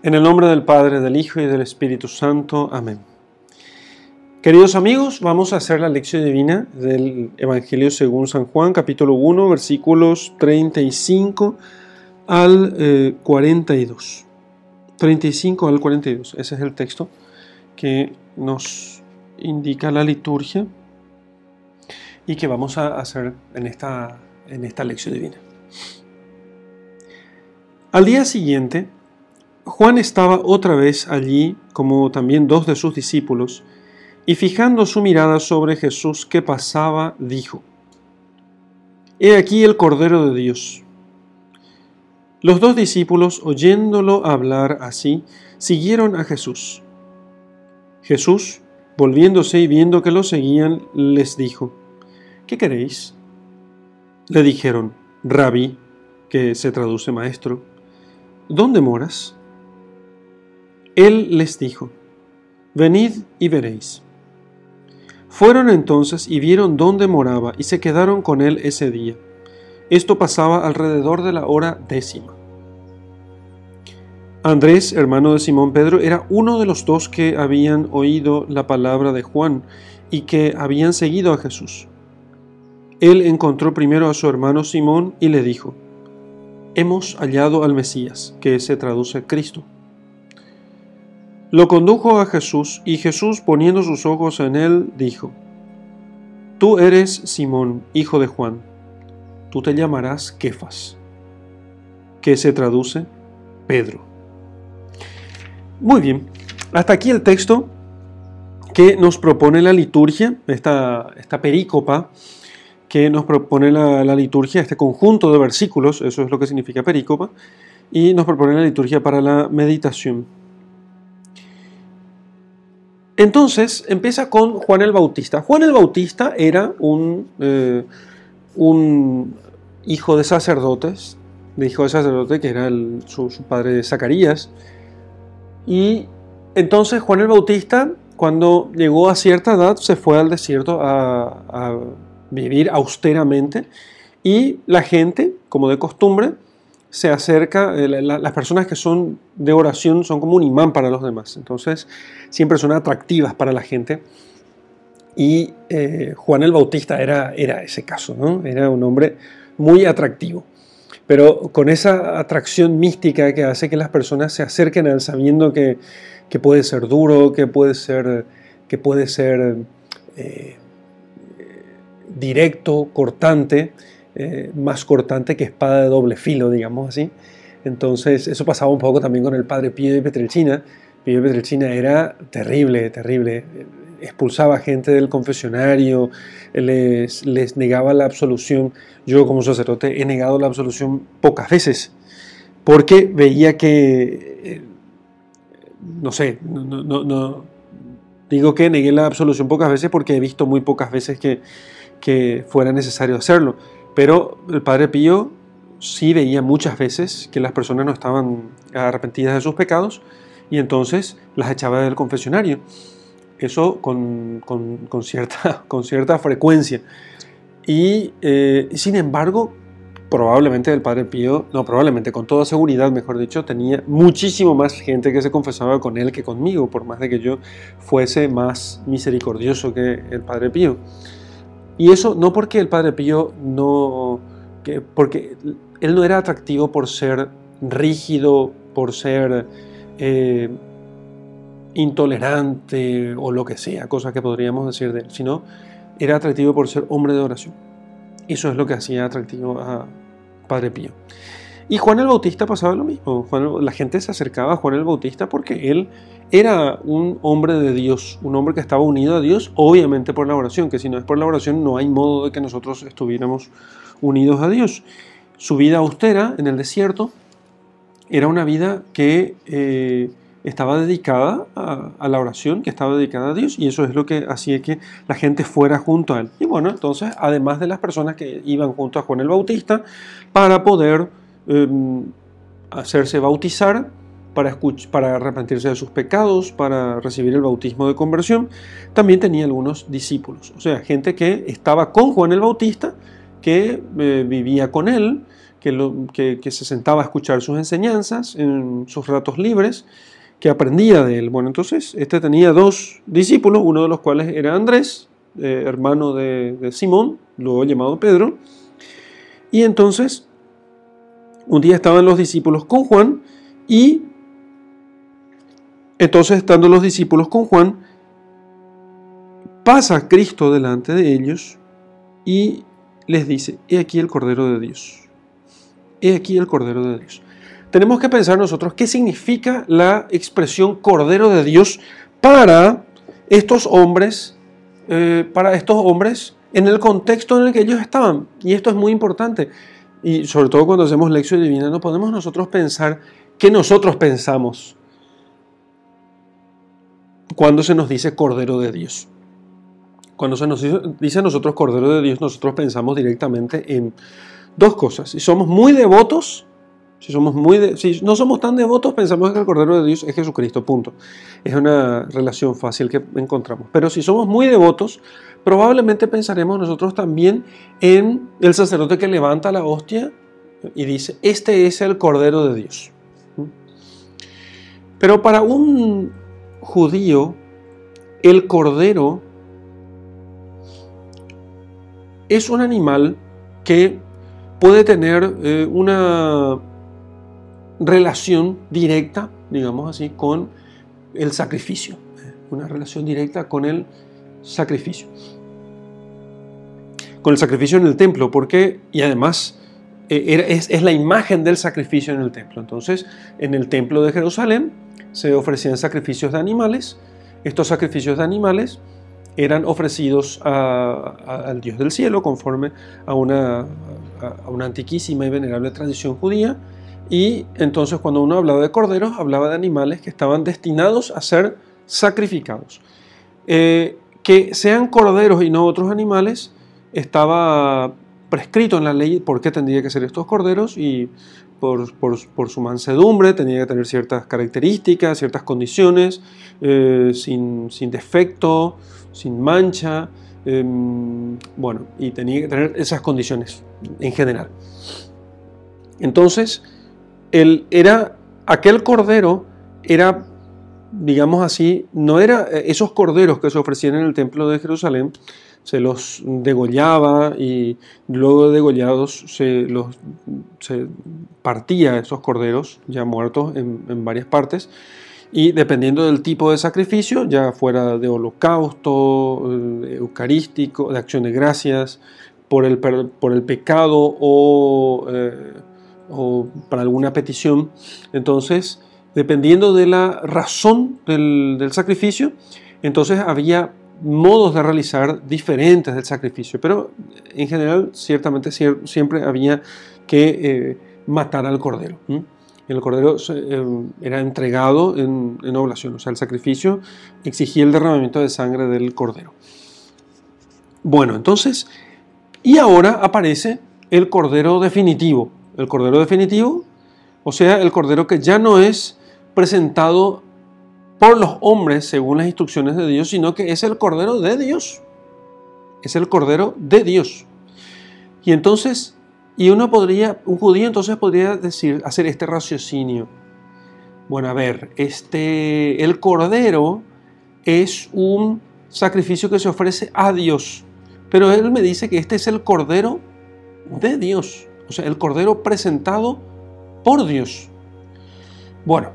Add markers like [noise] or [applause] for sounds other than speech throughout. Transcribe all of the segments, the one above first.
En el nombre del Padre, del Hijo y del Espíritu Santo. Amén. Queridos amigos, vamos a hacer la lección divina del Evangelio según San Juan, capítulo 1, versículos 35 al 42. Eh, 35 al 42, ese es el texto que nos indica la liturgia y que vamos a hacer en esta, en esta lección divina. Al día siguiente, Juan estaba otra vez allí, como también dos de sus discípulos, y fijando su mirada sobre Jesús que pasaba, dijo, He aquí el Cordero de Dios. Los dos discípulos, oyéndolo hablar así, siguieron a Jesús. Jesús, volviéndose y viendo que lo seguían, les dijo, ¿Qué queréis? Le dijeron, Rabí, que se traduce maestro, ¿dónde moras? Él les dijo, Venid y veréis. Fueron entonces y vieron dónde moraba y se quedaron con él ese día. Esto pasaba alrededor de la hora décima. Andrés, hermano de Simón Pedro, era uno de los dos que habían oído la palabra de Juan y que habían seguido a Jesús. Él encontró primero a su hermano Simón y le dijo, Hemos hallado al Mesías, que se traduce Cristo. Lo condujo a Jesús y Jesús poniendo sus ojos en él dijo, Tú eres Simón, hijo de Juan, tú te llamarás Kefas, que se traduce Pedro. Muy bien, hasta aquí el texto que nos propone la liturgia, esta, esta perícopa que nos propone la, la liturgia, este conjunto de versículos, eso es lo que significa perícopa, y nos propone la liturgia para la meditación. Entonces empieza con Juan el Bautista. Juan el Bautista era un, eh, hijo de sacerdotes, hijo de sacerdote que era su, padre Zacarías. Y entonces Juan el Bautista, cuando llegó a cierta edad, se fue al desierto a, a vivir austeramente. Y la gente, como de costumbre, se acerca, eh, las personas que son de oración son como un imán para los demás, entonces siempre son atractivas para la gente. Y eh, Juan el Bautista era, era ese caso, ¿no? era un hombre muy atractivo, pero con esa atracción mística que hace que las personas se acerquen a sabiendo que, puede ser duro, que puede ser, que puede ser eh, directo, cortante, eh, más cortante que espada de doble filo, digamos así. Entonces, eso pasaba un poco también con el padre Pío de Petrelcina. Pío de Petrelcina era terrible, terrible. Expulsaba gente del confesionario, les, negaba la absolución. Yo como sacerdote he negado la absolución pocas veces, porque veía que, eh, no sé, no, no, digo que negué la absolución pocas veces porque he visto muy pocas veces que fuera necesario hacerlo pero el Padre Pío sí veía muchas veces que las personas no estaban arrepentidas de sus pecados y entonces las echaba del confesionario. Eso con, [laughs] cierta, frecuencia. Y eh, sin embargo, probablemente el Padre Pío, no, probablemente con toda seguridad, mejor dicho, tenía muchísimo más gente que se confesaba con él que conmigo, por más de que yo fuese más misericordioso que el Padre Pío. Y eso no porque el Padre Pío no, que, porque él no era atractivo por ser rígido, por ser eh, intolerante o lo que sea, cosa que podríamos decir de él, sino era atractivo por ser hombre de oración. Eso es lo que hacía atractivo a Padre Pío. Y Juan el Bautista pasaba lo mismo. la gente se acercaba a Juan el Bautista porque él era un hombre de Dios, un hombre que estaba unido a Dios, obviamente por la oración, que si no es por la oración no hay modo de que nosotros estuviéramos unidos a Dios. Su vida austera en el desierto era una vida que eh, estaba dedicada a, la oración, que estaba dedicada a Dios, y eso es lo que hacía que la gente fuera junto a él. Y bueno, entonces, además de las personas que iban junto a Juan el Bautista, para poder Em, hacerse bautizar, para, arrepentirse de sus pecados, para recibir el bautismo de conversión, también tenía algunos discípulos, o sea, gente que estaba con Juan el Bautista que eh, vivía con él, que, se sentaba a escuchar sus enseñanzas en sus ratos libres, que aprendía de él. Bueno, entonces este tenía dos discípulos, uno de los cuales era Andrés, eh, hermano de, de Simón, luego llamado Pedro, y entonces un día estaban los discípulos con Juan y entonces estando los discípulos con Juan, pasa Cristo delante de ellos y les dice, he aquí el Cordero de Dios. He aquí el Cordero de Dios. Tenemos que pensar nosotros qué significa la expresión Cordero de Dios para estos hombres, eh, para estos hombres en el contexto en el que ellos estaban. Y esto es muy importante. Y sobre todo cuando hacemos lección divina, no podemos nosotros pensar qué nosotros pensamos cuando se nos dice Cordero de Dios. Cuando se nos dice a nosotros Cordero de Dios, nosotros pensamos directamente en dos cosas. Si somos muy devotos, si, somos muy si no somos tan devotos, pensamos que el Cordero de Dios es Jesucristo, punto. Es una relación fácil que encontramos. Pero si somos muy devotos, probablemente pensaremos nosotros también en el sacerdote que levanta la hostia y dice, este es el Cordero de Dios. Pero para un judío, el Cordero es un animal que puede tener eh, una relación directa, digamos así, con el sacrificio. Eh, una relación directa con el sacrificio. Con el sacrificio en el templo, porque, y además, eh, es, es la imagen del sacrificio en el templo. Entonces, en el templo de Jerusalén se ofrecían sacrificios de animales. Estos sacrificios de animales eran ofrecidos al Dios del cielo conforme a una, a una antiquísima y venerable tradición judía. Y entonces cuando uno hablaba de corderos, hablaba de animales que estaban destinados a ser sacrificados. Eh, que sean corderos y no otros animales estaba prescrito en la ley por qué tendría que ser estos corderos y por, su mansedumbre tenía que tener ciertas características, ciertas condiciones, eh, sin, sin defecto, sin mancha, em, bueno, y tenía que tener esas condiciones en general. Entonces, él era, aquel cordero era, digamos así, no era eh, esos corderos que se ofrecían en el templo de Jerusalén, se los degollaba y luego de degollados se los se partía esos corderos ya muertos en, en varias partes. Y dependiendo del tipo de sacrificio, ya fuera de holocausto, eh, eucarístico, de acción de gracias, por el, por el pecado o, eh, o, para alguna petición, entonces, dependiendo de la razón del, del, sacrificio, entonces había modos de realizar diferentes del sacrificio, pero en general, ciertamente siempre había que eh, matar al cordero el cordero eh, era entregado en, oblación, o sea, el sacrificio exigía el derramamiento de sangre del cordero. Bueno, entonces, y ahora aparece el cordero definitivo. El cordero definitivo, o sea, el cordero que ya no es presentado por los hombres según las instrucciones de Dios, sino que es el cordero de Dios. Es el cordero de Dios. Y entonces y uno podría, un judío entonces podría decir, hacer este raciocinio. Bueno, a ver, este, el cordero es un sacrificio que se ofrece a Dios, pero él me dice que este es el cordero de Dios, o sea, el cordero presentado por Dios. Bueno,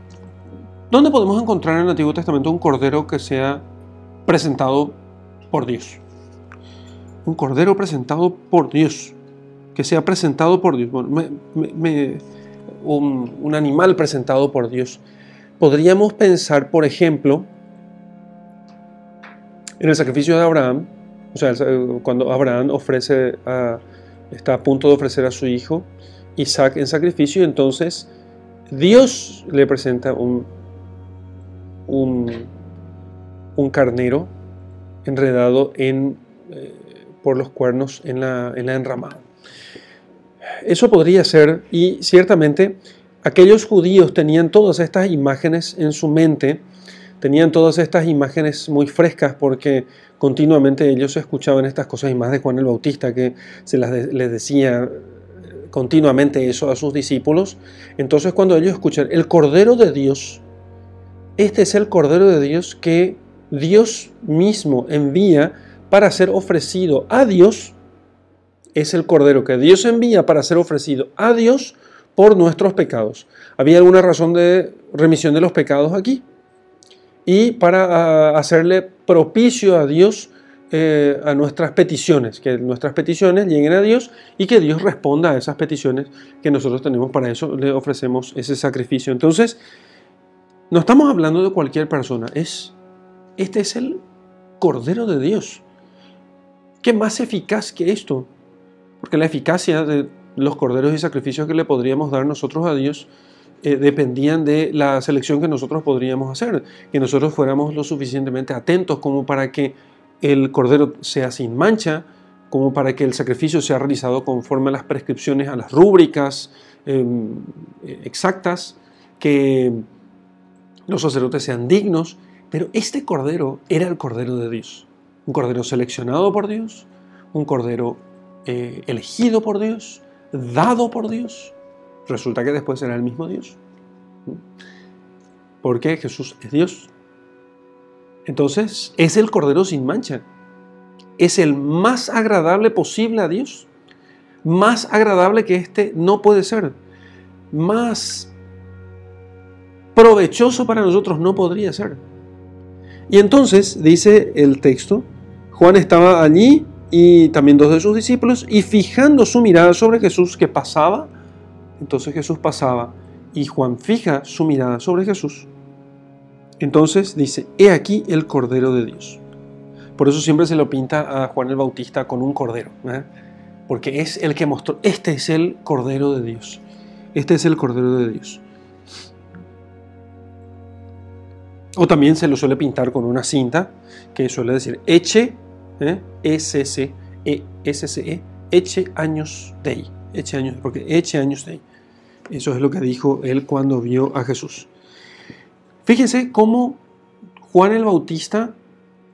¿dónde podemos encontrar en el Antiguo Testamento un cordero que sea presentado por Dios? Un cordero presentado por Dios que sea presentado por Dios, un, animal presentado por Dios. Podríamos pensar, por ejemplo, en el sacrificio de Abraham, o sea, cuando Abraham ofrece está a punto de ofrecer a su hijo Isaac en sacrificio, entonces Dios le presenta un, un, carnero enredado en, eh, por los cuernos en la, en la enramada. Eso podría ser, y ciertamente aquellos judíos tenían todas estas imágenes en su mente, tenían todas estas imágenes muy frescas porque continuamente ellos escuchaban estas cosas y más de Juan el Bautista que se las les decía continuamente eso a sus discípulos. Entonces cuando ellos escuchan el Cordero de Dios, este es el Cordero de Dios que Dios mismo envía para ser ofrecido a Dios, es el Cordero que Dios envía para ser ofrecido a Dios por nuestros pecados. ¿Había alguna razón de remisión de los pecados aquí? Y para ah, hacerle propicio a Dios eh, a nuestras peticiones, que nuestras peticiones lleguen a Dios y que Dios responda a esas peticiones que nosotros tenemos. Para eso le ofrecemos ese sacrificio. Entonces, no estamos hablando de cualquier persona, es, este es el Cordero de Dios. ¿Qué más eficaz que esto? Porque la eficacia de los corderos y sacrificios que le podríamos dar nosotros a Dios eh, dependían de la selección que nosotros podríamos hacer, que nosotros fuéramos lo suficientemente atentos como para que el cordero sea sin mancha, como para que el sacrificio sea realizado conforme a las prescripciones, a las rúbricas em, exactas, que los sacerdotes sean dignos, pero este cordero era el cordero de Dios, un cordero seleccionado por Dios, un cordero eh, elegido por Dios, dado por Dios. Resulta que después era el mismo Dios. Porque Jesús es Dios. Entonces, es el Cordero sin mancha. Es el más agradable posible a Dios. Más agradable que este no puede ser. Más provechoso para nosotros no podría ser. Y entonces, dice el texto, Juan estaba allí y también dos de sus discípulos y fijando su mirada sobre Jesús que pasaba, entonces Jesús pasaba y Juan fija su mirada sobre Jesús entonces dice, he aquí el Cordero de Dios. Por eso siempre se lo pinta a Juan el Bautista con un cordero, ¿eh? porque es el que mostró, este es el Cordero de Dios. Este es el Cordero de Dios. O también se lo suele pintar con una cinta que suele decir eche, ¿eh? S E S C E, eche años de eche años, porque eche años de Eso es lo que dijo él cuando vio a Jesús. Fíjense cómo Juan el Bautista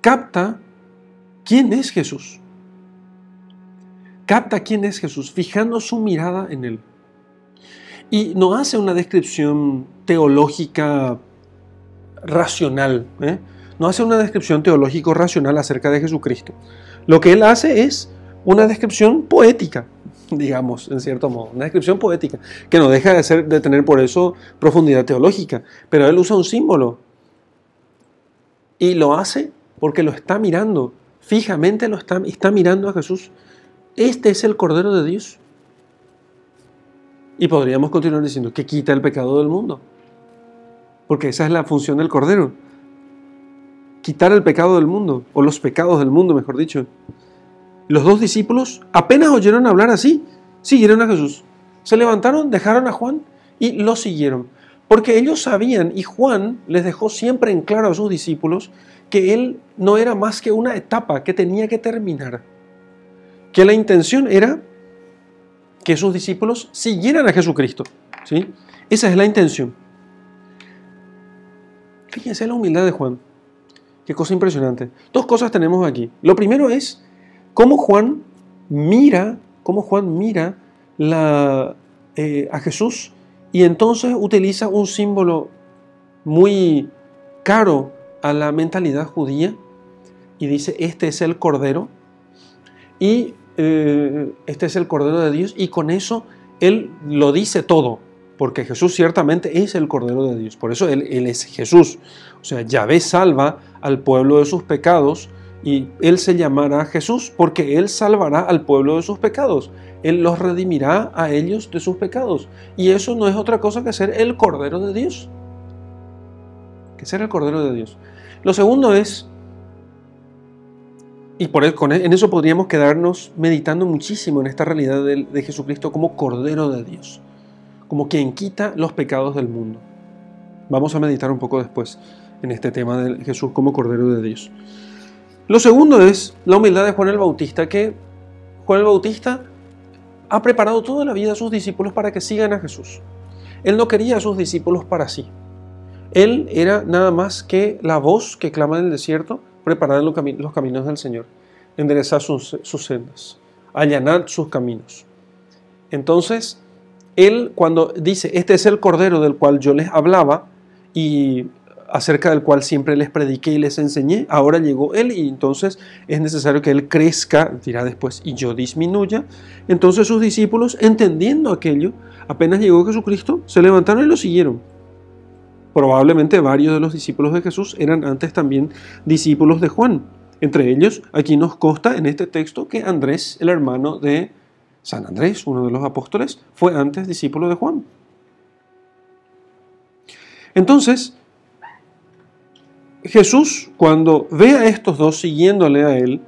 capta quién es Jesús. Capta quién es Jesús, fijando su mirada en él. Y no hace una descripción teológica racional, ¿eh? no hace una descripción teológico-racional acerca de Jesucristo. Lo que él hace es una descripción poética, [laughs] digamos, en cierto modo, una descripción poética, que no deja de, ser, de tener por eso profundidad teológica, pero él usa un símbolo y lo hace porque lo está mirando, fijamente lo está, está mirando a Jesús. Este es el Cordero de Dios. Y podríamos continuar diciendo que quita el pecado del mundo, porque esa es la función del Cordero, quitar el pecado del mundo, o los pecados del mundo, mejor dicho. Los dos discípulos apenas oyeron hablar así, siguieron a Jesús. Se levantaron, dejaron a Juan y lo siguieron. Porque ellos sabían, y Juan les dejó siempre en claro a sus discípulos, que él no era más que una etapa que tenía que terminar. Que la intención era que sus discípulos siguieran a Jesucristo. ¿sí? Esa es la intención. Fíjense la humildad de Juan. Qué cosa impresionante. Dos cosas tenemos aquí. Lo primero es cómo Juan mira, cómo Juan mira eh, a Jesús y entonces utiliza un símbolo muy caro a la mentalidad judía y dice, este es el Cordero y eh, este es el Cordero de Dios y con eso él lo dice todo, porque Jesús ciertamente es el Cordero de Dios, por eso él, es Jesús. O sea, Yahvé salva al pueblo de sus pecados y Él se llamará Jesús porque Él salvará al pueblo de sus pecados. Él los redimirá a ellos de sus pecados. Y eso no es otra cosa que ser el Cordero de Dios. Que ser el Cordero de Dios. Lo segundo es, y por e, en eso podríamos quedarnos meditando muchísimo en esta realidad de, de Jesucristo como Cordero de Dios, como quien quita los pecados del mundo. Vamos a meditar un poco después en este tema de Jesús como Cordero de Dios. Lo segundo es la humildad de Juan el Bautista, que Juan el Bautista ha preparado toda la vida a sus discípulos para que sigan a Jesús. Él no quería a sus discípulos para sí. Él era nada más que la voz que clama en el desierto, preparar los, caminos del Señor, enderezar sus, sus sendas, allanar sus caminos. Entonces, Él cuando dice, este es el Cordero del cual yo les hablaba y acerca del cual siempre les prediqué y les enseñé, ahora llegó Él y entonces es necesario que Él crezca, dirá después, y yo disminuya. Entonces sus discípulos, entendiendo aquello, apenas llegó Jesucristo, se levantaron y lo siguieron. Probablemente varios de los discípulos de Jesús eran antes también discípulos de Juan. Entre ellos, aquí nos consta en este texto que Andrés, el hermano de San Andrés, uno de los apóstoles, fue antes discípulo de Juan. Entonces, Jesús, cuando ve a estos dos siguiéndole a él,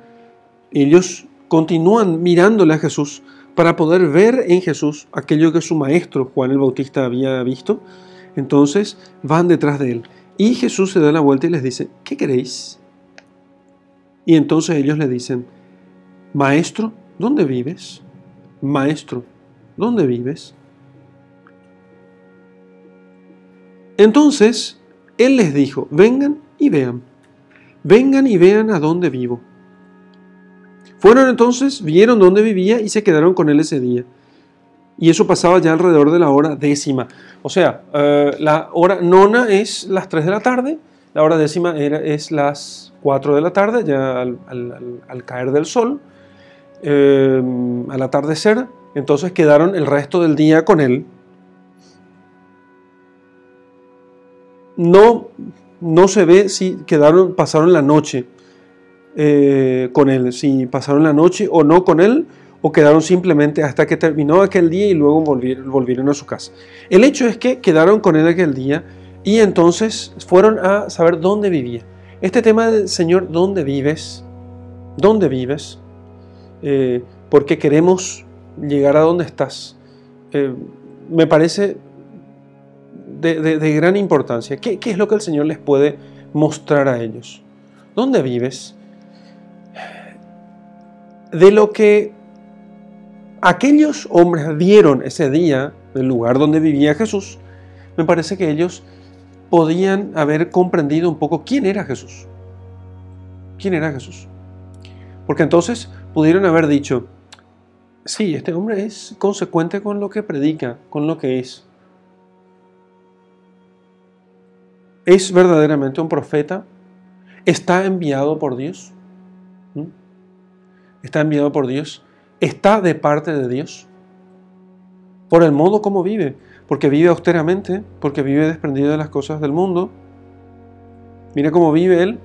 ellos continúan mirándole a Jesús para poder ver en Jesús aquello que su maestro Juan el Bautista había visto entonces van detrás de él. Y Jesús se da la vuelta y les dice, ¿qué queréis? Y entonces ellos le dicen, Maestro, ¿dónde vives? Maestro, ¿dónde vives? Entonces él les dijo, vengan y vean, vengan y vean a dónde vivo. Fueron entonces, vieron dónde vivía y se quedaron con él ese día y eso pasaba ya alrededor de la hora décima. O sea, eh, la hora nona es las 3 de la tarde, la hora décima era, es las 4 de la tarde, ya al, caer del sol, eh, al atardecer. Entonces quedaron el resto del día con él. No, no se ve si quedaron, pasaron la noche eh, con él, si pasaron la noche o no con él o quedaron simplemente hasta que terminó aquel día y luego volvieron, a su casa. El hecho es que quedaron con él aquel día y entonces fueron a saber dónde vivía. Este tema del Señor, ¿dónde vives? ¿Dónde vives? Eh, porque queremos llegar a donde estás. Eh, me parece de, gran importancia. ¿Qué, ¿Qué es lo que el Señor les puede mostrar a ellos? ¿Dónde vives? De lo que aquellos hombres vieron ese día el lugar donde vivía Jesús, me parece que ellos podían haber comprendido un poco quién era Jesús. ¿Quién era Jesús? Porque entonces pudieron haber dicho, sí, este hombre es consecuente con lo que predica, con lo que es. ¿Es verdaderamente un profeta? ¿Está enviado por Dios? ¿Mm? ¿Está enviado por Dios? está de parte de Dios. Por el modo como vive, porque vive austeramente, porque vive desprendido de las cosas del mundo. Mira cómo vive él.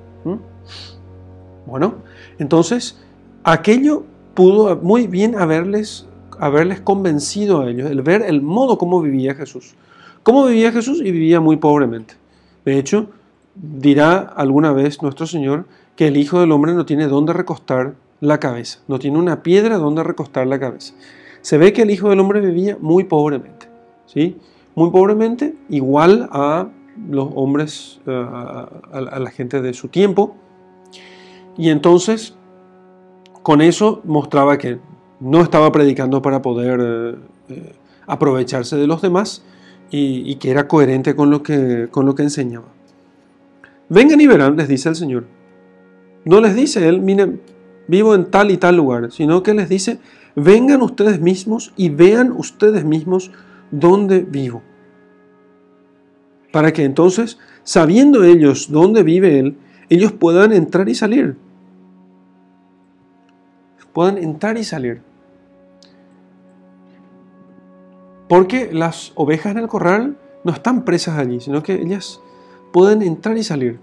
Bueno, entonces aquello pudo muy bien haberles, haberles convencido a ellos, el ver el modo como vivía Jesús. ¿Cómo vivía Jesús? Y vivía muy pobremente. De hecho, dirá alguna vez nuestro Señor que el Hijo del Hombre no tiene dónde recostar la cabeza, no tiene una piedra donde recostar la cabeza. Se ve que el Hijo del Hombre vivía muy pobremente, ¿sí? Muy pobremente, igual a los hombres, eh, a, la gente de su tiempo. Y entonces, con eso mostraba que no estaba predicando para poder eh, aprovecharse de los demás y, que era coherente con lo que, con lo que enseñaba. Vengan y verán, les dice el Señor. No les dice Él, miren, vivo en tal y tal lugar, sino que les dice, vengan ustedes mismos y vean ustedes mismos dónde vivo. Para que entonces, sabiendo ellos dónde vive Él, ellos puedan entrar y salir. Puedan entrar y salir. Porque las ovejas en el corral no están presas allí, sino que ellas pueden entrar y salir.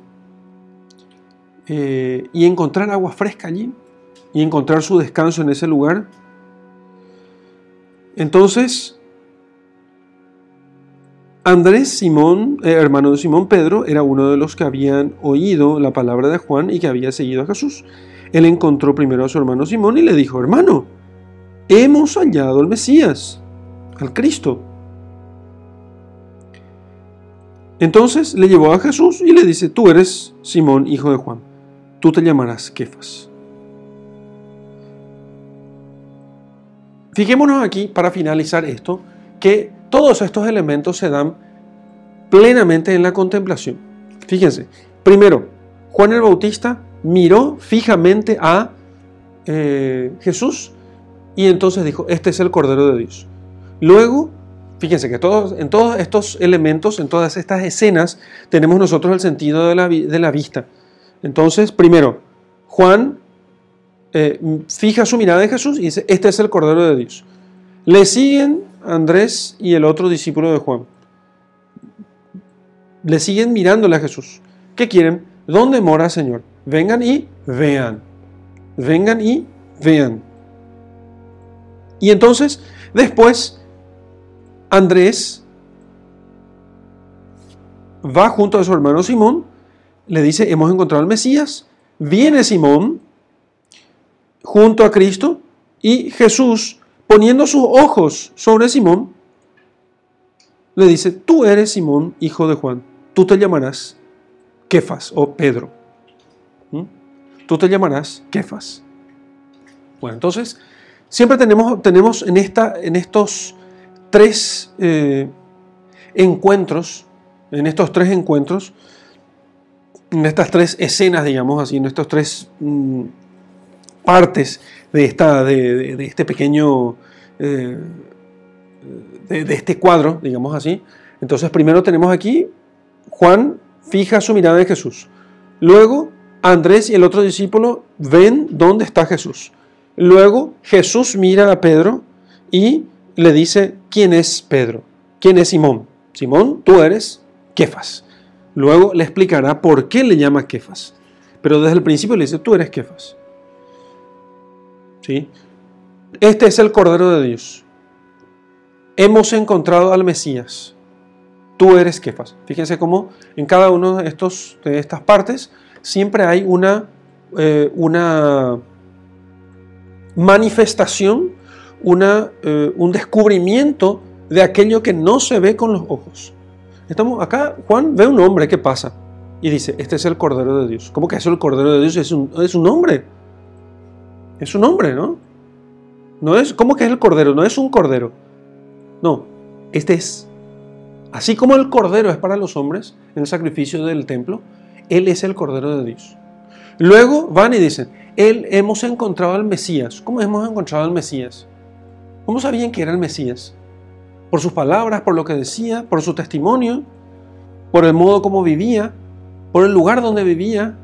Eh, y encontrar agua fresca allí y encontrar su descanso en ese lugar. Entonces, Andrés Simón, eh, hermano de Simón Pedro, era uno de los que habían oído la palabra de Juan y que había seguido a Jesús. Él encontró primero a su hermano Simón y le dijo, hermano, hemos hallado al Mesías, al Cristo. Entonces le llevó a Jesús y le dice, tú eres Simón, hijo de Juan, tú te llamarás Kefas. Fijémonos aquí, para finalizar esto, que todos estos elementos se dan plenamente en la contemplación. Fíjense, primero, Juan el Bautista miró fijamente a eh, Jesús y entonces dijo, este es el Cordero de Dios. Luego, fíjense que todos, en todos estos elementos, en todas estas escenas, tenemos nosotros el sentido de la, vista. Entonces, primero, Juan eh, fija su mirada en Jesús y dice, este es el Cordero de Dios. Le siguen Andrés y el otro discípulo de Juan. Le siguen mirándole a Jesús. ¿Qué quieren? ¿Dónde mora, Señor? Vengan y vean. Vengan y vean. Y entonces, después, Andrés va junto a su hermano Simón, le dice, hemos encontrado al Mesías. Viene Simón junto a Cristo y Jesús, poniendo sus ojos sobre Simón, le dice, tú eres Simón, hijo de Juan, tú te llamarás Kefas o Pedro. Tú te llamarás Kefas. Bueno, entonces, siempre tenemos, tenemos en, esta, en estos tres eh, encuentros, en estos tres encuentros, en estas tres escenas, digamos así, en estos tres mm, partes de, esta, de, este pequeño, eh, de, este cuadro, digamos así. Entonces, primero tenemos aquí, Juan fija su mirada en Jesús. Luego, Andrés y el otro discípulo ven dónde está Jesús. Luego, Jesús mira a Pedro y le dice, ¿quién es Pedro? ¿Quién es Simón? Simón, tú eres Kefas. Luego le explicará por qué le llama Kefas. Pero desde el principio le dice, tú eres Kefas. ¿Sí? Este es el Cordero de Dios. Hemos encontrado al Mesías. Tú eres Kefas. Fíjense cómo en cada una de, estas partes siempre hay una, eh, una manifestación, una, eh, un descubrimiento de aquello que no se ve con los ojos. Estamos acá, Juan ve un hombre, ¿qué pasa? Y dice, este es el Cordero de Dios. ¿Cómo que es el Cordero de Dios? Es un, es un hombre. Es un hombre, ¿no? No es, ¿Cómo que es el Cordero? No es un Cordero. No, este es. Así como el Cordero es para los hombres en el sacrificio del templo, Él es el Cordero de Dios. Luego van y dicen, Él hemos encontrado al Mesías. ¿Cómo hemos encontrado al Mesías? ¿Cómo sabían que era el Mesías? Por sus palabras, por lo que decía, por su testimonio, por el modo como vivía, por el lugar donde vivía,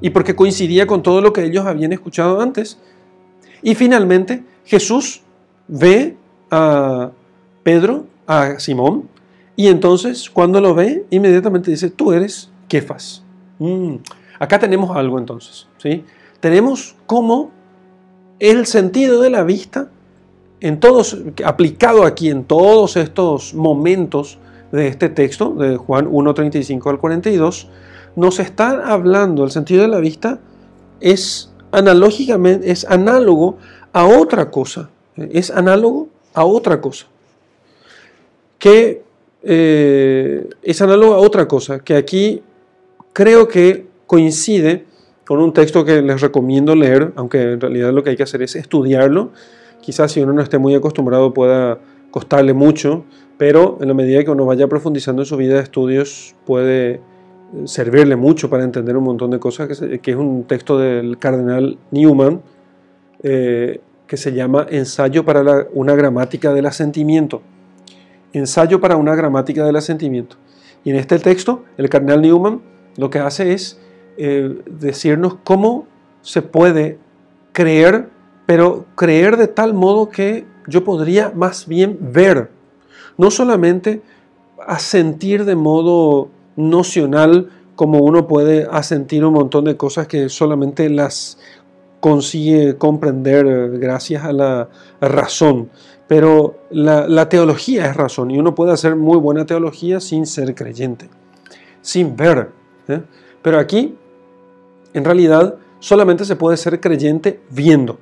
y porque coincidía con todo lo que ellos habían escuchado antes. Y finalmente Jesús ve a Pedro, a Simón, y entonces cuando lo ve, inmediatamente dice, tú eres Kefas. Mm. Acá tenemos algo entonces, ¿sí? Tenemos como el sentido de la vista, en todos, aplicado aquí en todos estos momentos de este texto, de Juan 1.35 al 42, nos está hablando, el sentido de la vista es analógicamente, es análogo a otra cosa, es análogo a otra cosa, que eh, es análogo a otra cosa, que aquí creo que coincide con un texto que les recomiendo leer, aunque en realidad lo que hay que hacer es estudiarlo, quizás si uno no esté muy acostumbrado pueda costarle mucho, pero en la medida que uno vaya profundizando en su vida de estudios puede servirle mucho para entender un montón de cosas, que, es un texto del cardenal Newman, eh, que se llama Ensayo para una gramática del asentimiento. Ensayo para una gramática del asentimiento. Y en este texto, el cardenal Newman lo que hace es eh, decirnos cómo se puede creer, pero creer de tal modo que yo podría más bien ver, no solamente asentir de modo nocional como uno puede asentir un montón de cosas que solamente las consigue comprender gracias a la razón. Pero la, teología es razón y uno puede hacer muy buena teología sin ser creyente, sin ver. ¿Eh? Pero aquí, en realidad, solamente se puede ser creyente viendo.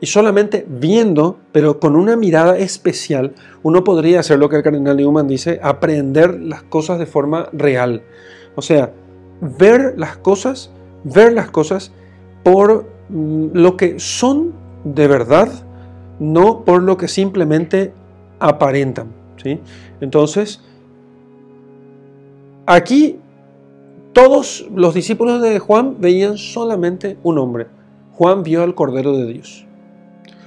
Y solamente viendo, pero con una mirada especial, uno podría hacer lo que el cardenal Newman dice, aprender las cosas de forma real. O sea, ver las cosas, ver las cosas por mm, lo que son de verdad, no por lo que simplemente aparentan. ¿sí? Entonces, aquí todos los discípulos de Juan veían solamente un hombre. Juan vio al Cordero de Dios.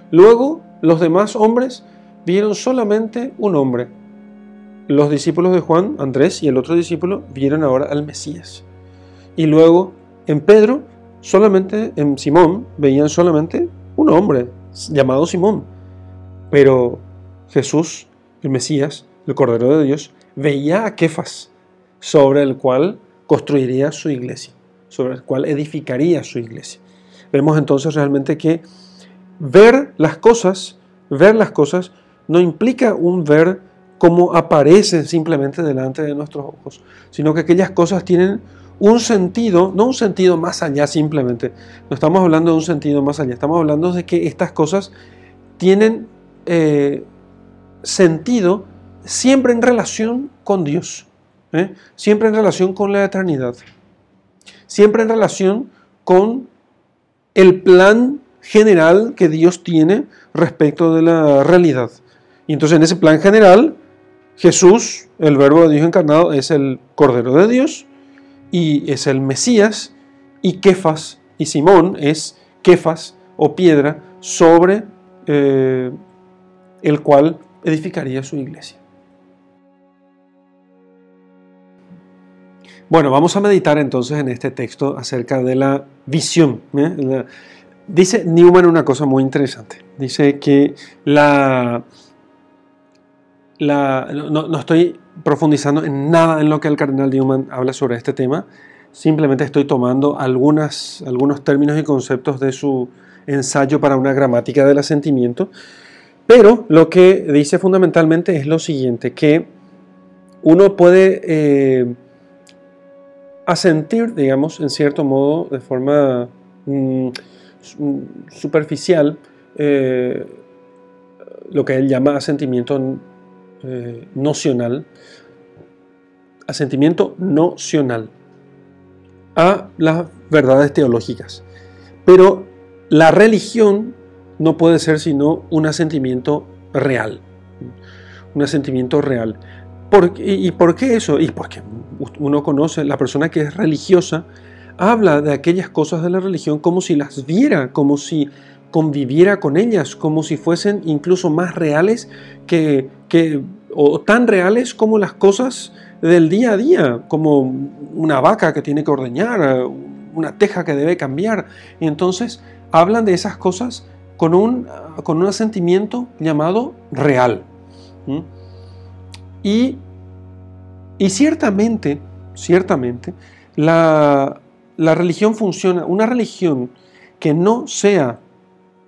Luego los demás hombres vieron solamente un hombre. Los discípulos de Juan, Andrés y el otro discípulo, vieron ahora al Mesías. Y luego en Pedro, solamente en Simón, veían solamente un hombre llamado Simón. Pero Jesús, el Mesías, el Cordero de Dios, veía a Kefas, sobre el cual construiría su iglesia, sobre el cual edificaría su iglesia. Vemos entonces realmente que ver las cosas, ver las cosas, no implica un ver como aparecen simplemente delante de nuestros ojos, sino que aquellas cosas tienen un sentido, no un sentido más allá simplemente, no estamos hablando de un sentido más allá, estamos hablando de que estas cosas tienen eh, sentido siempre en relación con Dios, ¿eh? siempre en relación con la eternidad, siempre en relación con el plan general que Dios tiene respecto de la realidad. Y entonces en ese plan general, Jesús, el verbo de Dios encarnado, es el Cordero de Dios y es el Mesías, y Kefas y Simón es Kefas o piedra sobre eh, el cual edificaría su iglesia. Bueno, vamos a meditar entonces en este texto acerca de la visión. ¿eh? dice Newman una cosa muy interesante. Dice que la, no, estoy profundizando en nada en lo que el cardenal Newman habla sobre este tema. Simplemente estoy tomando algunas, algunos términos y conceptos de su ensayo para una gramática del asentimiento. Pero lo que dice fundamentalmente es lo siguiente, que uno puede... Eh, asentir, digamos, en cierto modo, de forma mm, superficial, eh, lo que él llama asentimiento eh, nocional, asentimiento nocional a las verdades teológicas. Pero la religión no puede ser sino un asentimiento real, un asentimiento real. ¿Y por qué eso? Y porque uno conoce, la persona que es religiosa, habla de aquellas cosas de la religión como si las viera, como si conviviera con ellas, como si fuesen incluso más reales que, o tan reales como las cosas del día a día, como una vaca que tiene que ordeñar, una teja que debe cambiar. Y entonces hablan de esas cosas con un, con un asentimiento llamado real. Y, ciertamente, ciertamente, la, religión funciona, una religión que no sea,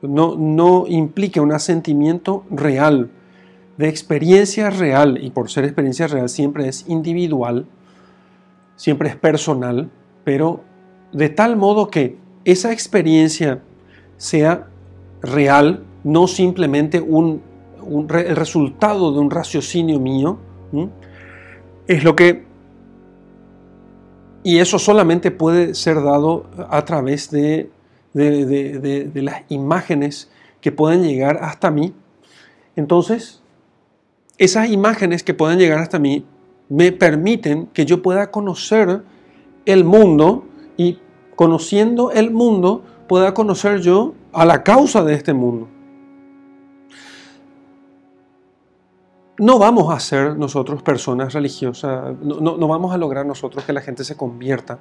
no, no implique un asentimiento real, de experiencia real, y por ser experiencia real siempre es individual, siempre es personal, pero de tal modo que esa experiencia sea real, no simplemente un el resultado de un raciocinio mío, es lo que... Y eso solamente puede ser dado a través de, de, las imágenes que pueden llegar hasta mí. Entonces, esas imágenes que pueden llegar hasta mí me permiten que yo pueda conocer el mundo y conociendo el mundo pueda conocer yo a la causa de este mundo. No vamos a ser nosotros personas religiosas, no, vamos a lograr nosotros que la gente se convierta,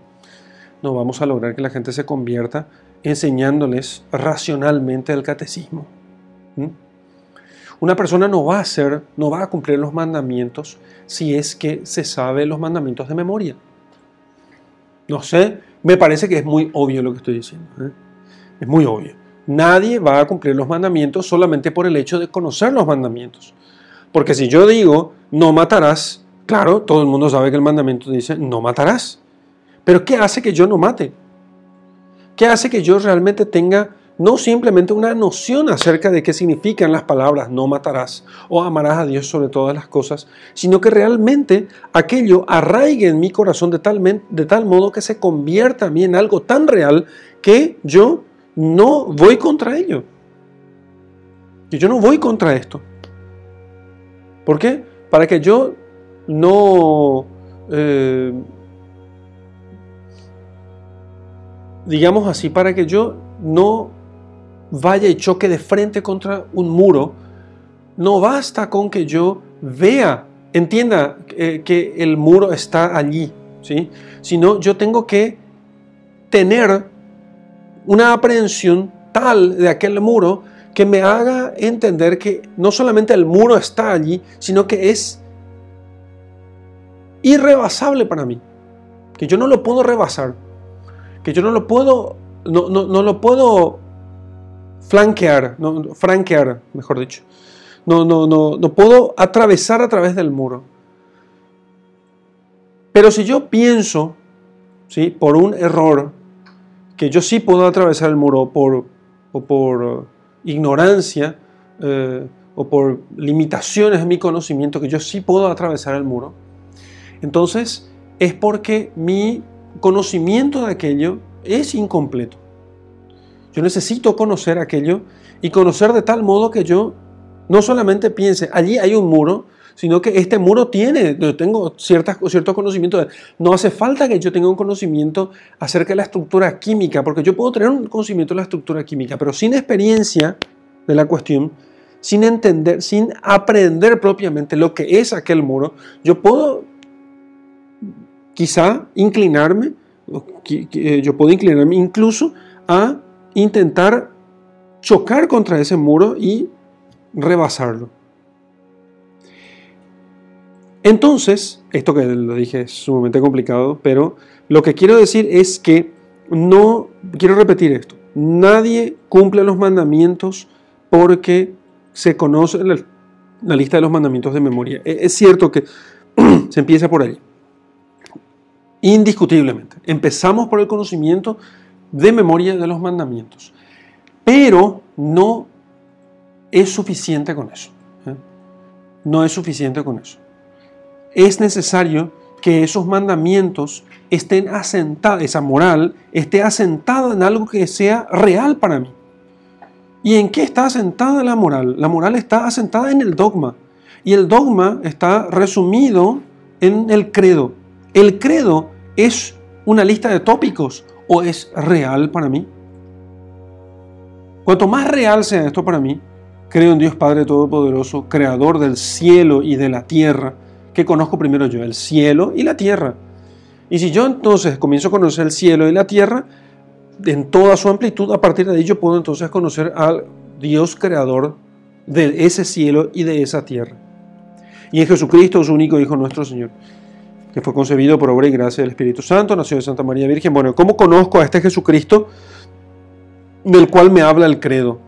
no vamos a lograr que la gente se convierta enseñándoles racionalmente el catecismo. Una persona no va a hacer, no va a cumplir los mandamientos si es que se sabe los mandamientos de memoria. No sé, me parece que es muy obvio lo que estoy diciendo. ¿eh? Es muy obvio. Nadie va a cumplir los mandamientos solamente por el hecho de conocer los mandamientos. Porque si yo digo, no matarás, claro, todo el mundo sabe que el mandamiento dice, no matarás. Pero ¿qué hace que yo no mate? ¿Qué hace que yo realmente tenga no simplemente una noción acerca de qué significan las palabras no matarás o amarás a Dios sobre todas las cosas, sino que realmente aquello arraigue en mi corazón de tal, de tal modo que se convierta a mí en algo tan real que yo no voy contra ello. Que yo no voy contra esto. ¿Por qué? Para que yo no, eh, digamos así, para que yo no vaya y choque de frente contra un muro, no basta con que yo vea, entienda eh, que el muro está allí, ¿sí? sino yo tengo que tener una aprehensión tal de aquel muro que me haga entender que no solamente el muro está allí, sino que es irrebasable para mí, que yo no lo puedo rebasar, que yo no lo puedo, no, no, lo puedo flanquear, no, franquear, mejor dicho. No, no, no, no puedo atravesar a través del muro. Pero si yo pienso, ¿sí? por un error, que yo sí puedo atravesar el muro por, o por ignorancia eh, o por limitaciones de mi conocimiento, que yo sí puedo atravesar el muro, entonces es porque mi conocimiento de aquello es incompleto. Yo necesito conocer aquello y conocer de tal modo que yo no solamente piense, allí hay un muro, sino que este muro tiene, yo tengo ciertas, ciertos conocimientos. No hace falta que yo tenga un conocimiento acerca de la estructura química, porque yo puedo tener un conocimiento de la estructura química, pero sin experiencia de la cuestión, sin entender, sin aprender propiamente lo que es aquel muro, yo puedo quizá inclinarme, eh, yo puedo inclinarme incluso a intentar chocar contra ese muro y rebasarlo. Entonces, esto que lo dije es sumamente complicado, pero lo que quiero decir es que no, quiero repetir esto, nadie cumple los mandamientos porque se conoce la, la lista de los mandamientos de memoria. E, es cierto que [clears throat] se empieza por ahí. Indiscutiblemente. Empezamos por el conocimiento de memoria de los mandamientos. Pero no es suficiente con eso. ¿eh? No es suficiente con eso. Es necesario que esos mandamientos estén asentados, esa moral esté asentada en algo que sea real para mí. ¿Y en qué está asentada la moral? La moral está asentada en el dogma. Y el dogma está resumido en el credo. ¿El credo es una lista de tópicos o es real para mí? Cuanto más real sea esto para mí, creo en Dios Padre Todopoderoso, creador del cielo y de la tierra, que conozco primero yo, el cielo y la tierra. Y si yo entonces comienzo a conocer el cielo y la tierra en toda su amplitud, a partir de ahí yo puedo entonces conocer al Dios creador de ese cielo y de esa tierra. Y en Jesucristo, su único Hijo nuestro Señor que fue concebido por obra y gracia del Espíritu Santo, nació de Santa María Virgen. Bueno, ¿cómo conozco a este Jesucristo del cual me habla el credo?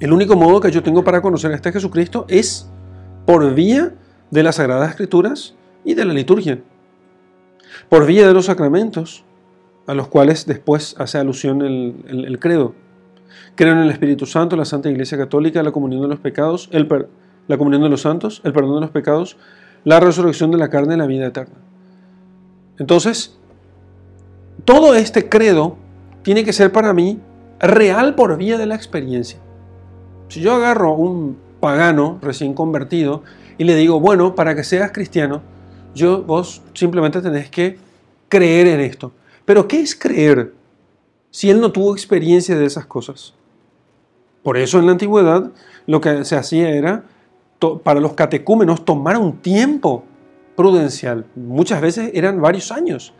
El único modo que yo tengo para conocer a este Jesucristo es por vía de las Sagradas Escrituras y de la liturgia, por vía de los sacramentos, a los cuales después hace alusión el, credo. Creo en el Espíritu Santo, la Santa Iglesia Católica, la comunión de los pecados, la comunión de los santos, el perdón de los pecados, la resurrección de la carne y la vida eterna. Entonces, todo este credo tiene que ser para mí real por vía de la experiencia. Si yo agarro un pagano recién convertido y le digo, bueno, para que seas cristiano, yo, vos simplemente tenés que creer en esto. Pero ¿qué es creer si él no tuvo experiencia de esas cosas? Por eso en la antigüedad lo que se hacía era para los catecúmenos tomar un tiempo prudencial. Muchas veces eran varios años.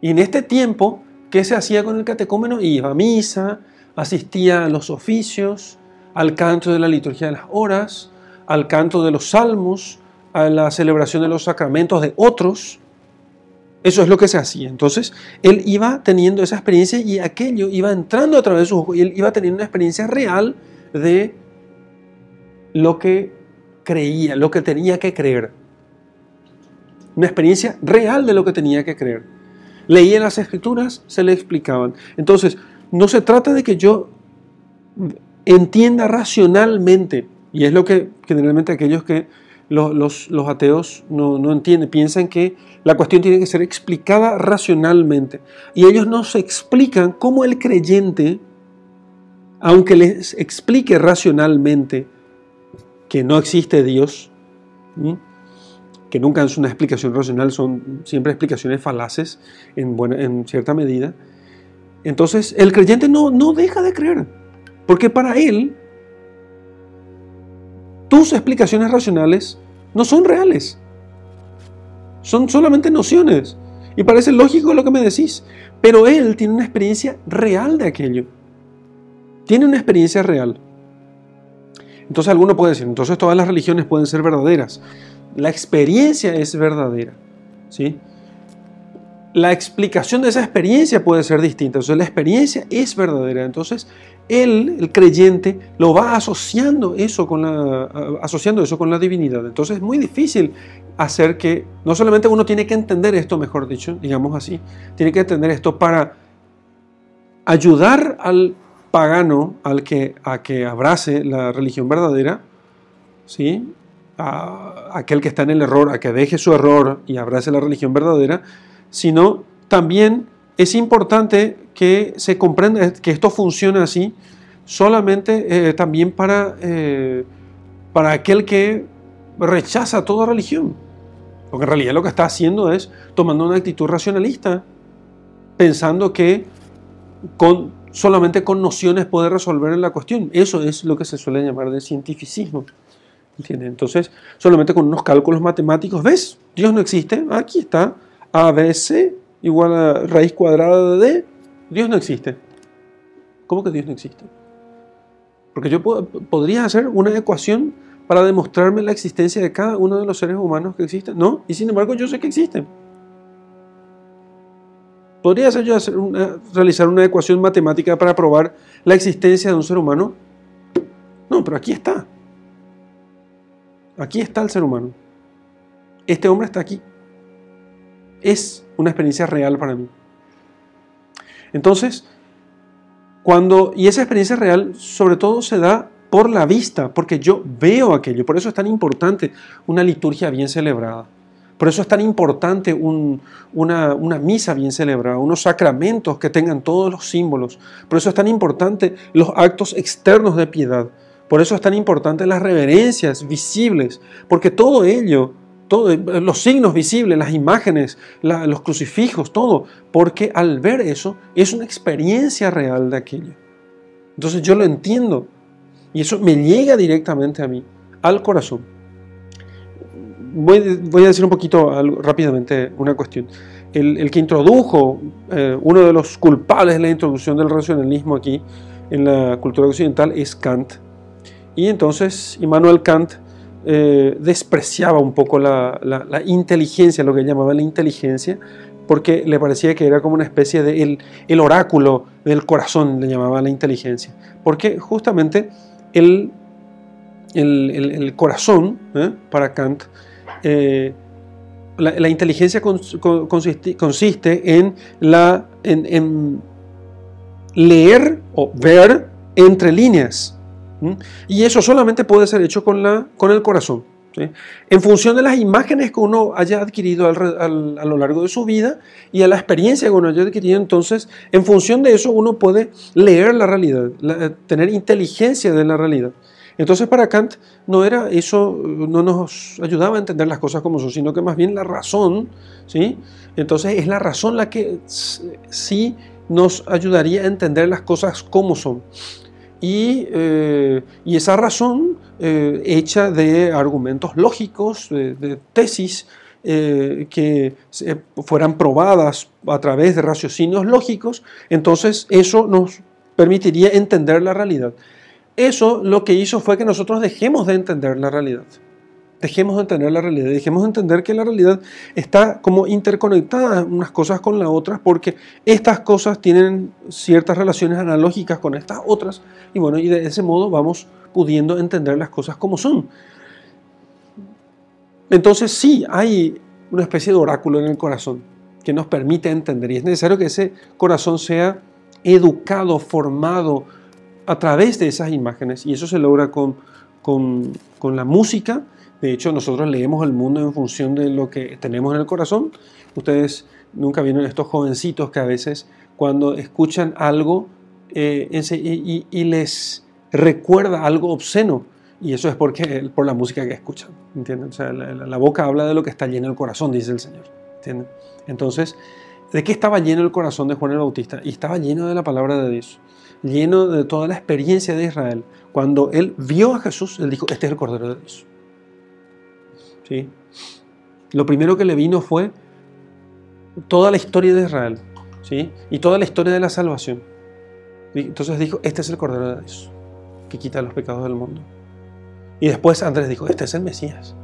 Y en este tiempo, ¿qué se hacía con el catecúmeno? Iba a misa, asistía a los oficios, al canto de la liturgia de las horas, al canto de los salmos, a la celebración de los sacramentos de otros. Eso es lo que se hacía. Entonces, él iba teniendo esa experiencia y aquello iba entrando a través de sus ojos y él iba teniendo una experiencia real de lo que creía, lo que tenía que creer. Una experiencia real de lo que tenía que creer. Leía las escrituras, se le explicaban. Entonces, no se trata de que yo entienda racionalmente, y es lo que generalmente aquellos que los, ateos no, entienden, piensan que la cuestión tiene que ser explicada racionalmente. Y ellos no se explican cómo el creyente, aunque les explique racionalmente, que no existe Dios, que nunca es una explicación racional, son siempre explicaciones falaces en, buena, en cierta medida. Entonces el creyente no, no deja de creer, porque para él tus explicaciones racionales no son reales, son solamente nociones. Y parece lógico lo que me decís, pero él tiene una experiencia real de aquello. Tiene una experiencia real. Entonces alguno puede decir, entonces todas las religiones pueden ser verdaderas. La experiencia es verdadera. ¿sí? La explicación de esa experiencia puede ser distinta. Entonces la experiencia es verdadera. Entonces él, el creyente, lo va asociando eso con la, asociando eso con la divinidad. Entonces es muy difícil hacer que, no solamente uno tiene que entender esto, mejor dicho, digamos así, tiene que entender esto para ayudar al pagano al que, a que abrace la religión verdadera, ¿sí? a aquel que está en el error, a que deje su error y abrace la religión verdadera, sino también es importante que se comprenda que esto funciona así solamente eh, también para, eh, para aquel que rechaza toda religión. Porque en realidad lo que está haciendo es tomando una actitud racionalista, pensando que con solamente con nociones puede resolver la cuestión. Eso es lo que se suele llamar de cientificismo. Entonces, solamente con unos cálculos matemáticos, ¿ves? Dios no existe. Aquí está. ABC igual a raíz cuadrada de D. Dios no existe. ¿Cómo que Dios no existe? Porque yo podría hacer una ecuación para demostrarme la existencia de cada uno de los seres humanos que existen. No, y sin embargo yo sé que existen. ¿Podría ser yo realizar una ecuación matemática para probar la existencia de un ser humano? No, pero aquí está. Aquí está el ser humano. Este hombre está aquí. Es una experiencia real para mí. Entonces, cuando, y esa experiencia real sobre todo se da por la vista, porque yo veo aquello. Por eso es tan importante una liturgia bien celebrada. Por eso es tan importante una, misa bien celebrada, unos sacramentos que tengan todos los símbolos. Por eso es tan importante los actos externos de piedad. Por eso es tan importante las reverencias visibles, porque todo ello, todo, los signos visibles, las imágenes, los crucifijos, todo, porque al ver eso es una experiencia real de aquello. Entonces yo lo entiendo y eso me llega directamente a mí, al corazón voy, a decir un poquito rápidamente una cuestión. El, que introdujo, eh, uno de los culpables de la introducción del racionalismo aquí en la cultura occidental es Kant. Y entonces Immanuel Kant eh, despreciaba un poco la, inteligencia, lo que llamaba la inteligencia, porque le parecía que era como una especie de el, oráculo del corazón, le llamaba la inteligencia. Porque justamente el, el, corazón, ¿eh? para Kant, eh, la, inteligencia consiste, en, la, en, leer o ver entre líneas. Y eso solamente puede ser hecho con, la, con el corazón. En función de las imágenes que uno haya adquirido a lo largo de su vida y a la experiencia que uno haya adquirido, entonces, en función de eso uno puede leer la realidad, tener inteligencia de la realidad. Entonces para Kant no era eso, no nos ayudaba a entender las cosas como son, sino que más bien la razón, ¿sí? Entonces es la razón la que sí nos ayudaría a entender las cosas como son. Y, eh, esa razón eh, hecha de argumentos lógicos, de, tesis, eh, que fueran probadas a través de raciocinios lógicos, entonces eso nos permitiría entender la realidad. Eso lo que hizo fue que nosotros dejemos de entender la realidad. Dejemos de entender la realidad, dejemos de entender que la realidad está como interconectada unas cosas con las otras porque estas cosas tienen ciertas relaciones analógicas con estas otras y bueno, y de ese modo vamos pudiendo entender las cosas como son. Entonces sí, hay una especie de oráculo en el corazón que nos permite entender y es necesario que ese corazón sea educado, formado, a través de esas imágenes y eso se logra con, con, la música. De hecho, nosotros leemos el mundo en función de lo que tenemos en el corazón. Ustedes nunca vieron estos jovencitos que a veces cuando escuchan algo eh, y, les recuerda algo obsceno, Y eso es porque, por la música que escuchan, ¿entienden? O sea, la, boca habla de lo que está lleno el corazón, dice el Señor, ¿entienden? Entonces, ¿de qué estaba lleno el corazón de Juan el Bautista? Y estaba lleno de la palabra de Dios, lleno de toda la experiencia de Israel. Cuando él vio a Jesús, él dijo, este es el Cordero de Dios. ¿Sí? Lo primero que le vino fue toda la historia de Israel, ¿sí? Y toda la historia de la salvación. Entonces dijo, este es el Cordero de Dios, que quita los pecados del mundo. Y después Andrés dijo, este es el Mesías.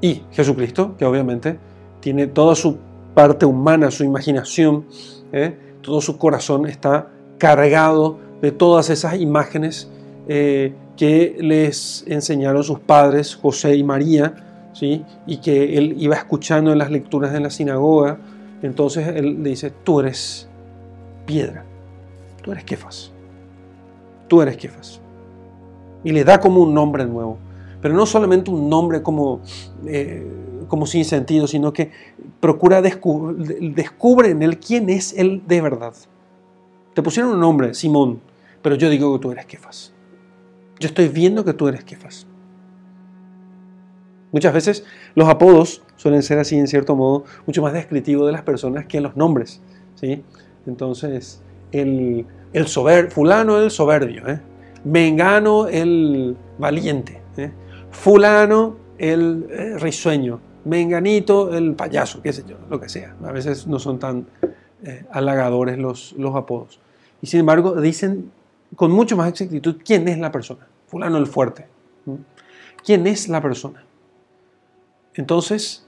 Y Jesucristo, que obviamente tiene toda su parte humana, su imaginación, ¿eh? todo su corazón está cargado de todas esas imágenes eh, que les enseñaron sus padres, José y María, ¿sí? y que él iba escuchando en las lecturas de la sinagoga. Entonces él le dice, tú eres piedra, tú eres Kefas, tú eres Kefas y le da como un nombre nuevo. Pero no solamente un nombre como, eh, como sin sentido, sino que procura descubrir descubre en él quién es él de verdad. Te pusieron un nombre, Simón, pero yo digo que tú eres Kefas. Yo estoy viendo que tú eres Kefas. Muchas veces los apodos suelen ser así, en cierto modo, mucho más descriptivos de las personas que los nombres. ¿sí? Entonces, el, el sober, fulano el soberbio, ¿eh? Mengano el valiente, ¿eh? fulano el eh, risueño, menganito el payaso, qué sé yo, lo que sea. A veces no son tan eh, halagadores los, los apodos. Y sin embargo dicen con mucho más exactitud quién es la persona. Fulano el fuerte. ¿Quién es la persona? Entonces,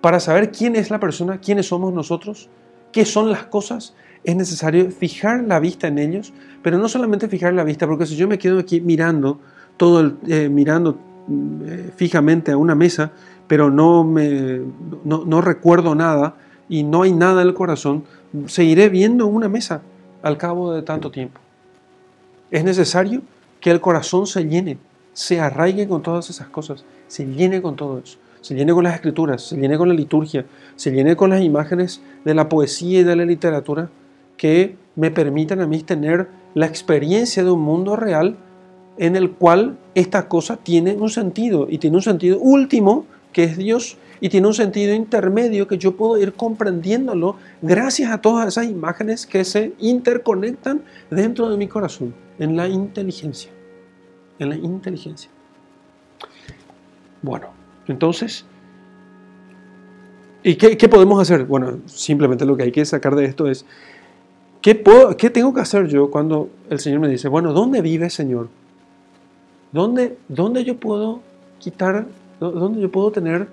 para saber quién es la persona, quiénes somos nosotros, qué son las cosas, es necesario fijar la vista en ellos, pero no solamente fijar la vista, porque si yo me quedo aquí mirando, todo eh, mirando eh, fijamente a una mesa, pero no, me, no, recuerdo nada y no hay nada en el corazón, seguiré viendo una mesa al cabo de tanto tiempo. Es necesario que el corazón se llene, se arraigue con todas esas cosas, se llene con todo eso se llene con las escrituras, se llene con la liturgia, se llene con las imágenes de la poesía y de la literatura que me permitan a mí tener la experiencia de un mundo real en el cual esta cosa tiene un sentido y tiene un sentido último que es Dios y tiene un sentido intermedio que yo puedo ir comprendiéndolo gracias a todas esas imágenes que se interconectan dentro de mi corazón, en la inteligencia, en la inteligencia. Bueno, entonces, ¿y qué, qué podemos hacer? Bueno, simplemente lo que hay que sacar de esto es ¿Qué, tengo que hacer yo cuando el Señor me dice, bueno, ¿dónde vive Señor? ¿Dónde, dónde yo puedo quitar, dónde yo puedo tener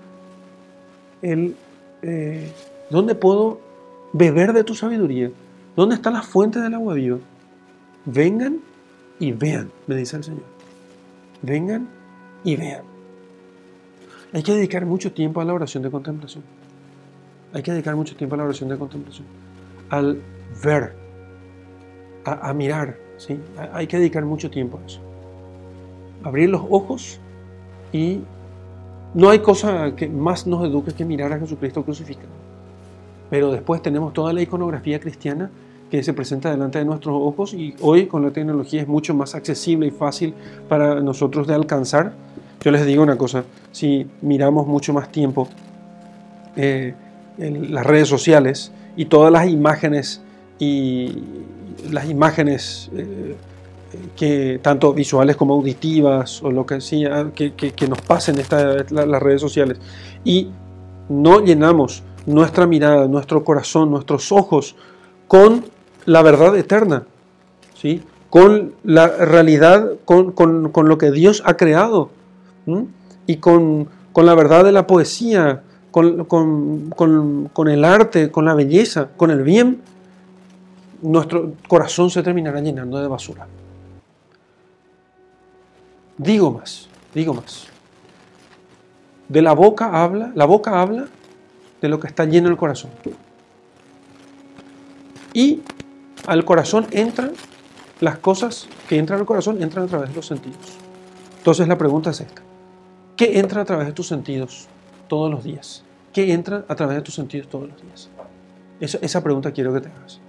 el, eh, dónde puedo beber de tu sabiduría? ¿Dónde está la fuente del agua viva? Vengan y vean, me dice el Señor. Vengan y vean. Hay que dedicar mucho tiempo a la oración de contemplación. Hay que dedicar mucho tiempo a la oración de contemplación. Al ver, a, mirar. ¿sí? Hay que dedicar mucho tiempo a eso. Abrir los ojos y no hay cosa que más nos eduque que mirar a Jesucristo crucificado. Pero después tenemos toda la iconografía cristiana que se presenta delante de nuestros ojos y hoy con la tecnología es mucho más accesible y fácil para nosotros de alcanzar. Yo les digo una cosa, si miramos mucho más tiempo eh, en las redes sociales y todas las imágenes y las imágenes eh, que tanto visuales como auditivas o lo que sea que, que, nos pasen esta, las redes sociales y no llenamos nuestra mirada, nuestro corazón, nuestros ojos con la verdad eterna, ¿sí? con la realidad, con, con, con lo que Dios ha creado y con, con, la verdad de la poesía, con, el arte, con la belleza, con el bien, nuestro corazón se terminará llenando de basura. Digo más, digo más. De la boca habla, la boca habla de lo que está lleno el corazón. Y al corazón entran las cosas que entran al corazón, entran a través de los sentidos. Entonces la pregunta es esta. ¿Qué entra a través de tus sentidos todos los días? ¿Qué entra a través de tus sentidos todos los días? Esa, esa pregunta quiero que te hagas.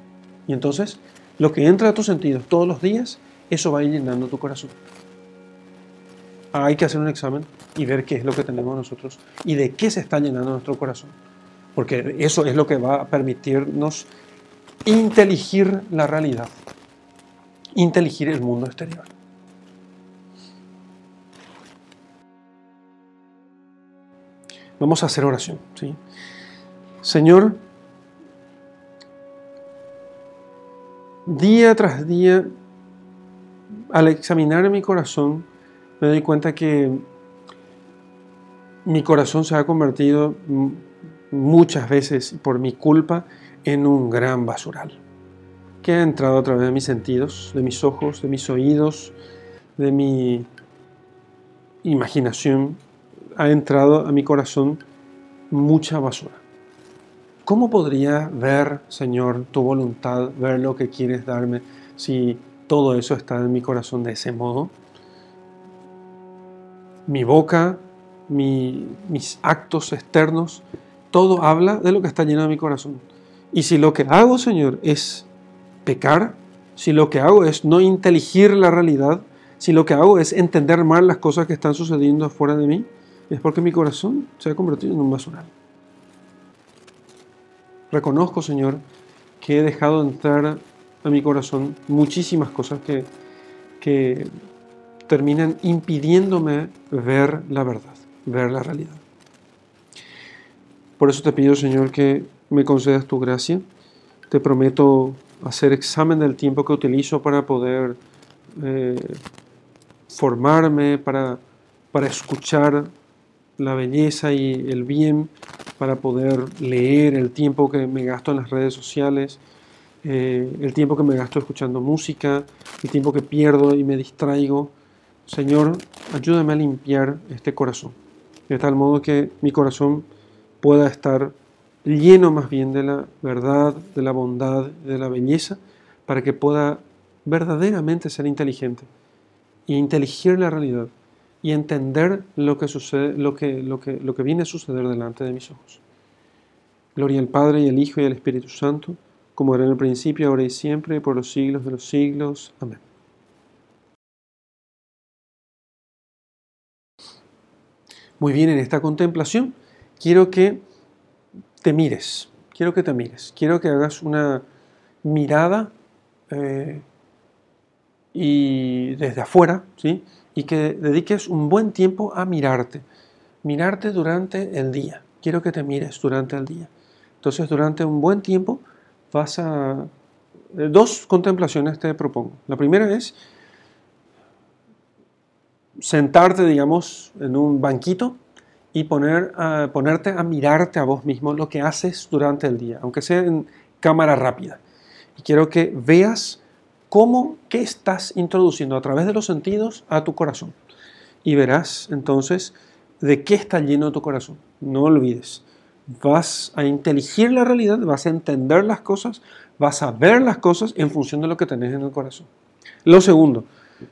Y entonces, lo que entra a tus sentidos todos los días, eso va a ir llenando tu corazón. hay que hacer un examen y ver qué es lo que tenemos nosotros y de qué se está llenando nuestro corazón. Porque eso es lo que va a permitirnos inteligir la realidad, inteligir el mundo exterior. Vamos a hacer oración. ¿sí? Señor, día tras día, al examinar mi corazón, me doy cuenta que mi corazón se ha convertido muchas veces por mi culpa en un gran basural que ha entrado a través de mis sentidos, de mis ojos, de mis oídos, de mi imaginación, ha entrado a mi corazón mucha basura. ¿Cómo podría ver, Señor, tu voluntad, ver lo que quieres darme, si todo eso está en mi corazón de ese modo? Mi boca, mis actos externos, todo habla de lo que está lleno de mi corazón. Y si lo que hago, Señor, es pecar, si lo que hago es no inteligir la realidad, si lo que hago es entender mal las cosas que están sucediendo afuera de mí, es porque mi corazón se ha convertido en un basural. Reconozco, Señor, que he dejado entrar a mi corazón muchísimas cosas que, que terminan impidiéndome ver la verdad, ver la realidad. Por eso te pido, Señor, que me concedas tu gracia. Te prometo hacer examen del tiempo que utilizo para poder eh, formarme, para, para escuchar la belleza y el bien para poder leer, el tiempo que me gasto en las redes sociales, eh, el tiempo que me gasto escuchando música, el tiempo que pierdo y me distraigo. Señor, ayúdame a limpiar este corazón, de tal modo que mi corazón pueda estar lleno más bien de la verdad, de la bondad, de la belleza, para que pueda verdaderamente ser inteligente y inteligir la realidad y entender lo que, sucede, lo que, viene a suceder delante de mis ojos. Gloria al Padre y al Hijo y al Espíritu Santo, como era en el principio, ahora y siempre, por los siglos de los siglos. Amén. Muy bien, en esta contemplación quiero que te mires, quiero que te mires, quiero que hagas una mirada eh, y desde afuera, ¿sí? y que dediques un buen tiempo a mirarte, mirarte durante el día. Quiero que te mires durante el día. Entonces, durante un buen tiempo vas a... Eh, dos contemplaciones te propongo. La primera es sentarte, digamos, en un banquito y poner, ponerte a mirarte a vos mismo lo que haces durante el día, aunque sea en cámara rápida. Y quiero que veas cómo, qué estás introduciendo a través de los sentidos a tu corazón. Y verás entonces de qué está lleno tu corazón. No olvides. Vas a inteligir la realidad, vas a entender las cosas, vas a ver las cosas en función de lo que tenés en el corazón. Lo segundo,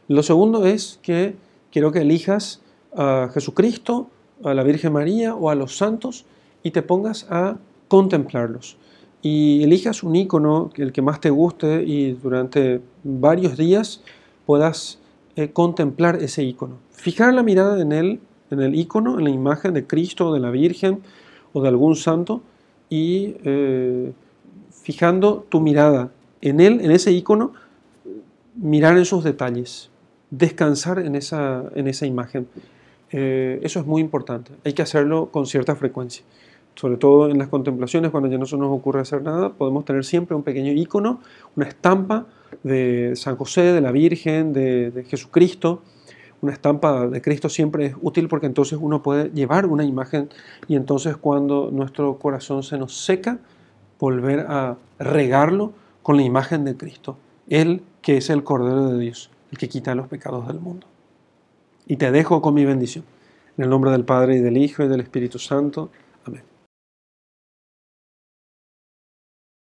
lo segundo es que quiero que elijas a Jesucristo, a la Virgen María o a los santos y te pongas a contemplarlos y elijas un icono, el que más te guste, y durante varios días puedas eh, contemplar ese icono. Fijar la mirada en él, en el icono, en la imagen de Cristo o de la Virgen o de algún santo, y eh, fijando tu mirada en él, en ese icono, mirar en sus detalles, descansar en esa, en esa imagen. Eh, eso es muy importante. Hay que hacerlo con cierta frecuencia sobre todo en las contemplaciones, cuando ya no se nos ocurre hacer nada, podemos tener siempre un pequeño icono, una estampa de San José, de la Virgen, de, Jesucristo. Una estampa de Cristo siempre es útil porque entonces uno puede llevar una imagen y entonces cuando nuestro corazón se nos seca, volver a regarlo con la imagen de Cristo. Él que es el Cordero de Dios, el que quita los pecados del mundo. Y te dejo con mi bendición. En el nombre del Padre y del Hijo y del Espíritu Santo.